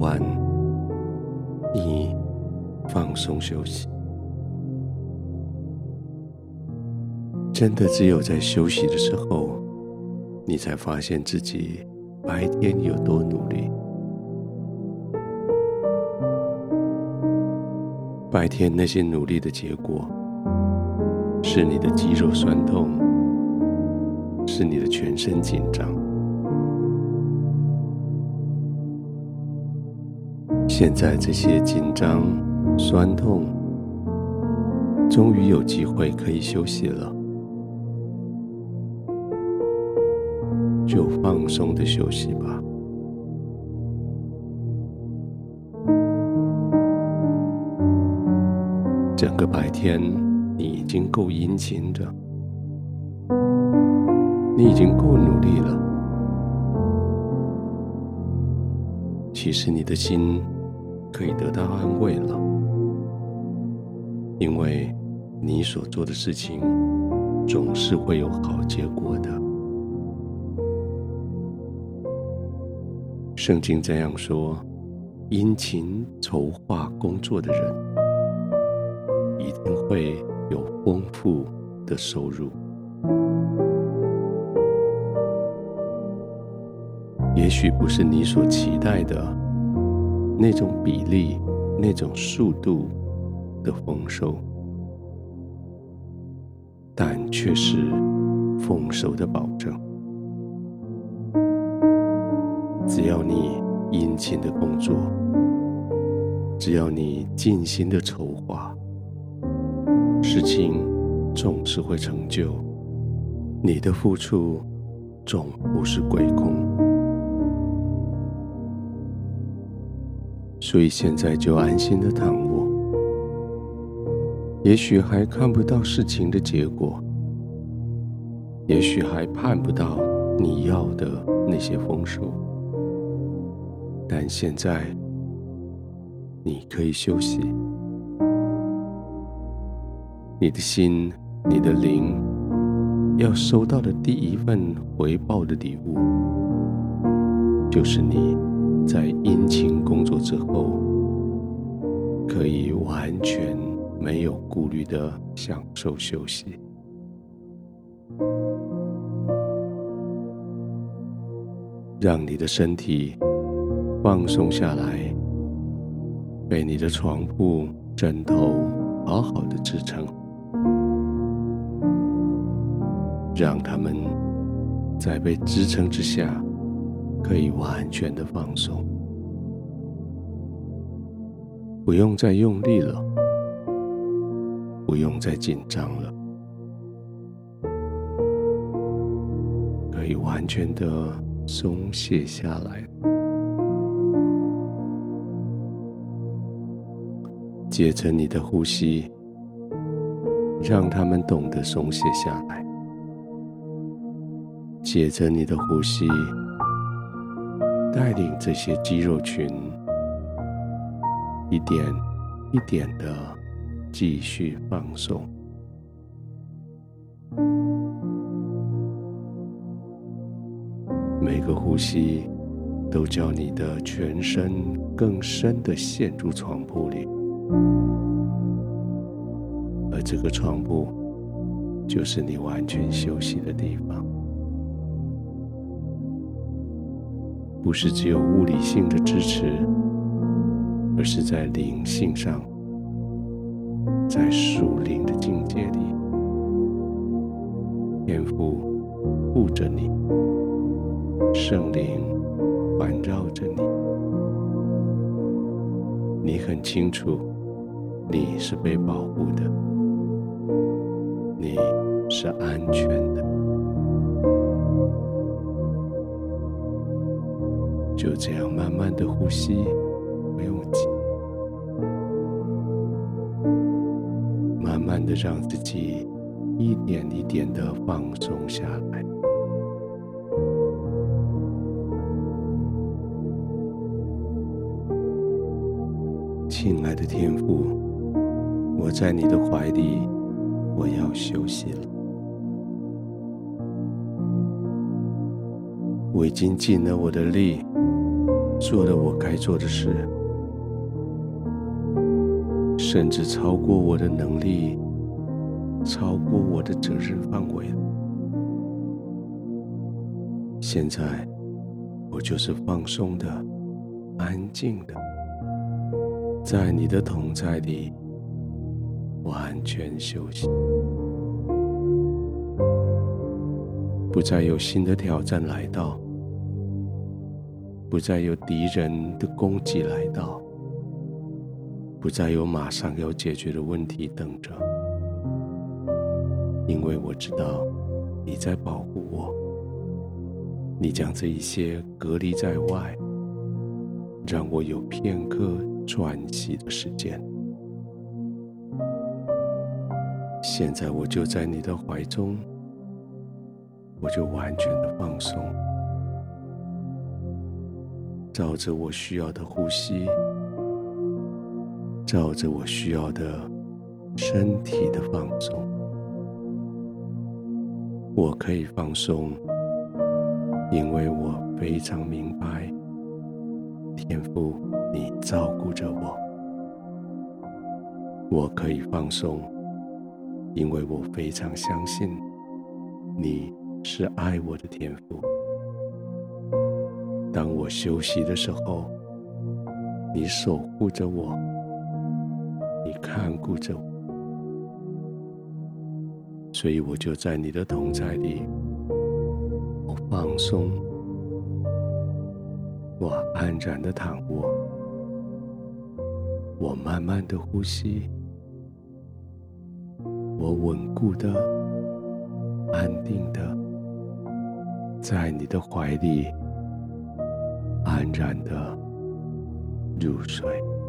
完，你放松休息。真的只有在休息的时候，你才发现自己白天有多努力。白天那些努力的结果，是你的肌肉酸痛，是你的全身紧张。现在这些紧张、酸痛，终于有机会可以休息了，就放松的休息吧。整个白天，你已经够殷勤的，你已经够努力了。其实你的心可以得到安慰了，因为你所做的事情总是会有好结果的。圣经这样说：殷勤筹划工作的人。一定会有丰富的收入。也许不是你所期待的那种比例、那种速度的丰收，但却是丰收的保证。只要你殷勤的工作，只要你尽心的筹划。事情总是会成就，你的付出总不是归空，所以现在就安心的躺卧。也许还看不到事情的结果，也许还盼不到你要的那些丰收，但现在你可以休息。你的心，你的灵，要收到的第一份回报的礼物，就是你在殷勤工作之后，可以完全没有顾虑的享受休息，让你的身体放松下来，被你的床铺、枕头好好的支撑。让他们在被支撑之下，可以完全的放松，不用再用力了，不用再紧张了，可以完全的松懈下来。接着你的呼吸，让他们懂得松懈下来。借着你的呼吸，带领这些肌肉群一点一点的继续放松。每个呼吸都叫你的全身更深的陷入床铺里，而这个床铺就是你完全休息的地方。不是只有物理性的支持，而是在灵性上，在属灵的境界里，天父护着你，圣灵环绕着你，你很清楚，你是被保护的，你是安全的。就这样慢慢的呼吸，不用急，慢慢的让自己一点一点的放松下来。亲爱的天父，我在你的怀里，我要休息了。我已经尽了我的力。做了我该做的事，甚至超过我的能力，超过我的责任范围。现在，我就是放松的、安静的，在你的同在里完全休息，不再有新的挑战来到。不再有敌人的攻击来到，不再有马上要解决的问题等着，因为我知道你在保护我，你将这一些隔离在外，让我有片刻喘息的时间。现在我就在你的怀中，我就完全的放松。照着我需要的呼吸，照着我需要的身体的放松，我可以放松，因为我非常明白，天父，你照顾着我。我可以放松，因为我非常相信，你是爱我的天父。当我休息的时候，你守护着我，你看顾着我，所以我就在你的同在里，我放松，我安然的躺卧，我慢慢的呼吸，我稳固的、安定的，在你的怀里。安然的入睡。